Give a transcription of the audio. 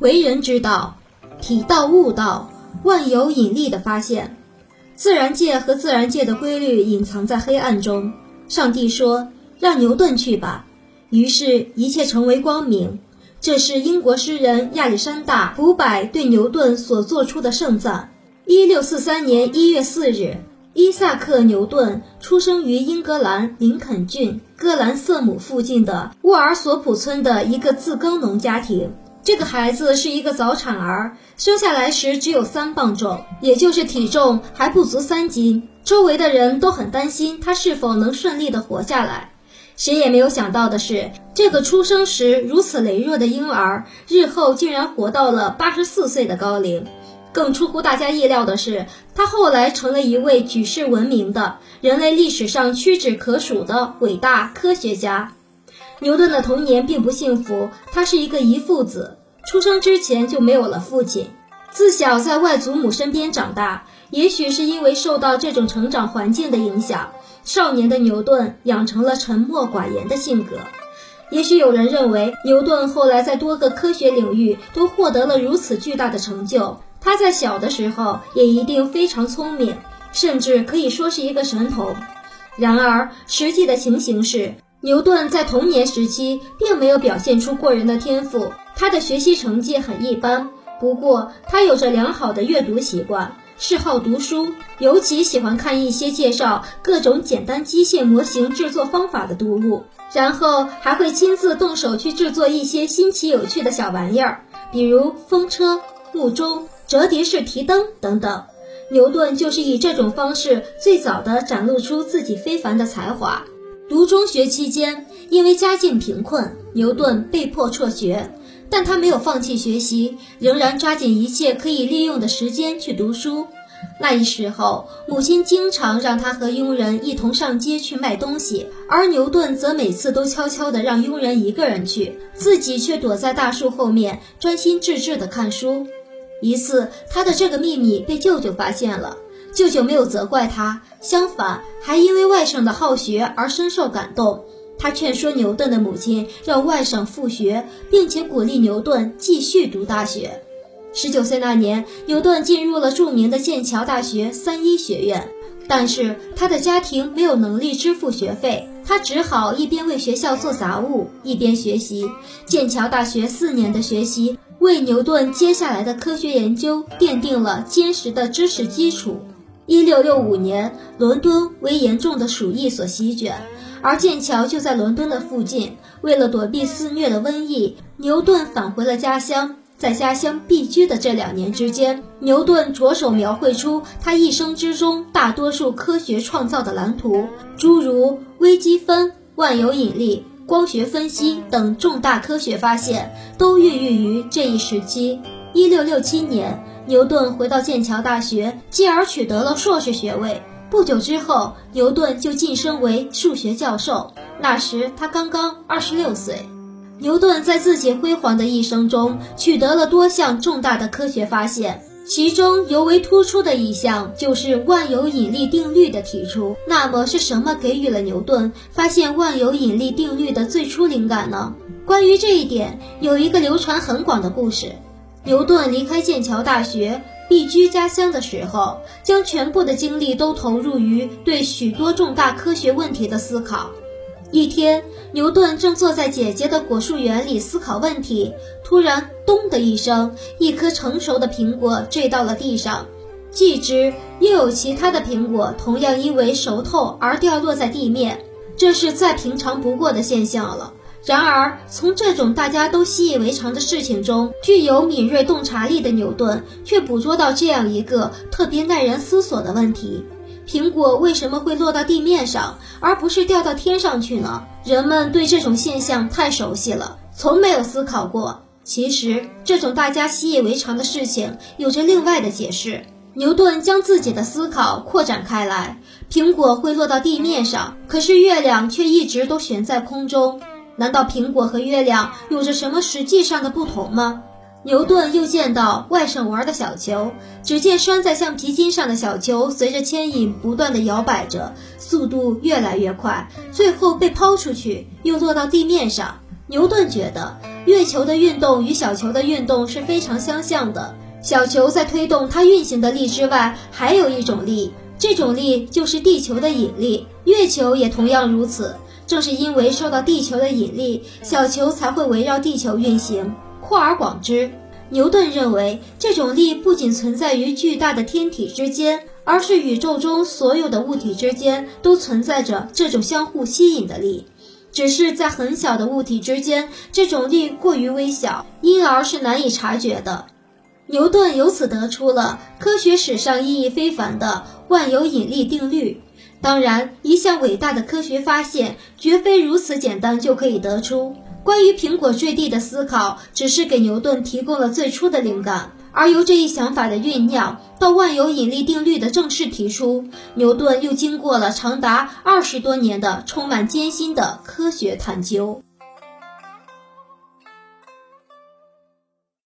为人之道，体道悟道，万有引力的发现。自然界和自然界的规律隐藏在黑暗中。上帝说：“让牛顿去吧。”于是，一切成为光明。这是英国诗人亚历山大·福柏对牛顿所做出的盛赞。一六四三年一月四日，伊萨克·牛顿出生于英格兰林肯郡戈兰瑟姆附近的沃尔索普村的一个自耕农家庭。这个孩子是一个早产儿，生下来时只有三磅重，也就是体重还不足三斤。周围的人都很担心他是否能顺利地活下来。谁也没有想到的是，这个出生时如此羸弱的婴儿，日后竟然活到了八十四岁的高龄。更出乎大家意料的是，他后来成了一位举世闻名的、人类历史上屈指可数的伟大科学家。牛顿的童年并不幸福，他是一个遗腹子，出生之前就没有了父亲，自小在外祖母身边长大。也许是因为受到这种成长环境的影响。少年的牛顿养成了沉默寡言的性格。也许有人认为，牛顿后来在多个科学领域都获得了如此巨大的成就，他在小的时候也一定非常聪明，甚至可以说是一个神童。然而，实际的情形是，牛顿在童年时期并没有表现出过人的天赋，他的学习成绩很一般。不过，他有着良好的阅读习惯。嗜好读书，尤其喜欢看一些介绍各种简单机械模型制作方法的读物，然后还会亲自动手去制作一些新奇有趣的小玩意儿，比如风车、木钟、折叠式提灯等等。牛顿就是以这种方式最早的展露出自己非凡的才华。读中学期间，因为家境贫困，牛顿被迫辍学。但他没有放弃学习，仍然抓紧一切可以利用的时间去读书。那一时候，母亲经常让他和佣人一同上街去卖东西，而牛顿则每次都悄悄地让佣人一个人去，自己却躲在大树后面专心致志地看书。一次，他的这个秘密被舅舅发现了，舅舅没有责怪他，相反，还因为外甥的好学而深受感动。他劝说牛顿的母亲让外甥复学，并且鼓励牛顿继续读大学。十九岁那年，牛顿进入了著名的剑桥大学三一学院，但是他的家庭没有能力支付学费，他只好一边为学校做杂物，一边学习。剑桥大学四年的学习为牛顿接下来的科学研究奠定了坚实的知识基础。一六六五年，伦敦为严重的鼠疫所席卷。而剑桥就在伦敦的附近。为了躲避肆虐的瘟疫，牛顿返回了家乡。在家乡避居的这两年之间，牛顿着手描绘出他一生之中大多数科学创造的蓝图，诸如微积分、万有引力、光学分析等重大科学发现，都孕育于这一时期。一六六七年，牛顿回到剑桥大学，继而取得了硕士学位。不久之后，牛顿就晋升为数学教授。那时他刚刚二十六岁。牛顿在自己辉煌的一生中取得了多项重大的科学发现，其中尤为突出的一项就是万有引力定律的提出。那么是什么给予了牛顿发现万有引力定律的最初灵感呢？关于这一点，有一个流传很广的故事：牛顿离开剑桥大学。避居家乡的时候，将全部的精力都投入于对许多重大科学问题的思考。一天，牛顿正坐在姐姐的果树园里思考问题，突然“咚”的一声，一颗成熟的苹果坠到了地上。继之，又有其他的苹果同样因为熟透而掉落在地面，这是再平常不过的现象了。然而，从这种大家都习以为常的事情中，具有敏锐洞察力的牛顿却捕捉到这样一个特别耐人思索的问题：苹果为什么会落到地面上，而不是掉到天上去呢？人们对这种现象太熟悉了，从没有思考过。其实，这种大家习以为常的事情有着另外的解释。牛顿将自己的思考扩展开来：苹果会落到地面上，可是月亮却一直都悬在空中。难道苹果和月亮有着什么实际上的不同吗？牛顿又见到外甥玩的小球，只见拴在橡皮筋上的小球随着牵引不断的摇摆着，速度越来越快，最后被抛出去，又落到地面上。牛顿觉得月球的运动与小球的运动是非常相像的。小球在推动它运行的力之外，还有一种力，这种力就是地球的引力。月球也同样如此。正是因为受到地球的引力，小球才会围绕地球运行。扩而广之，牛顿认为这种力不仅存在于巨大的天体之间，而是宇宙中所有的物体之间都存在着这种相互吸引的力。只是在很小的物体之间，这种力过于微小，因而是难以察觉的。牛顿由此得出了科学史上意义非凡的万有引力定律。当然，一项伟大的科学发现绝非如此简单就可以得出。关于苹果坠地的思考，只是给牛顿提供了最初的灵感。而由这一想法的酝酿到万有引力定律的正式提出，牛顿又经过了长达二十多年的充满艰辛的科学探究。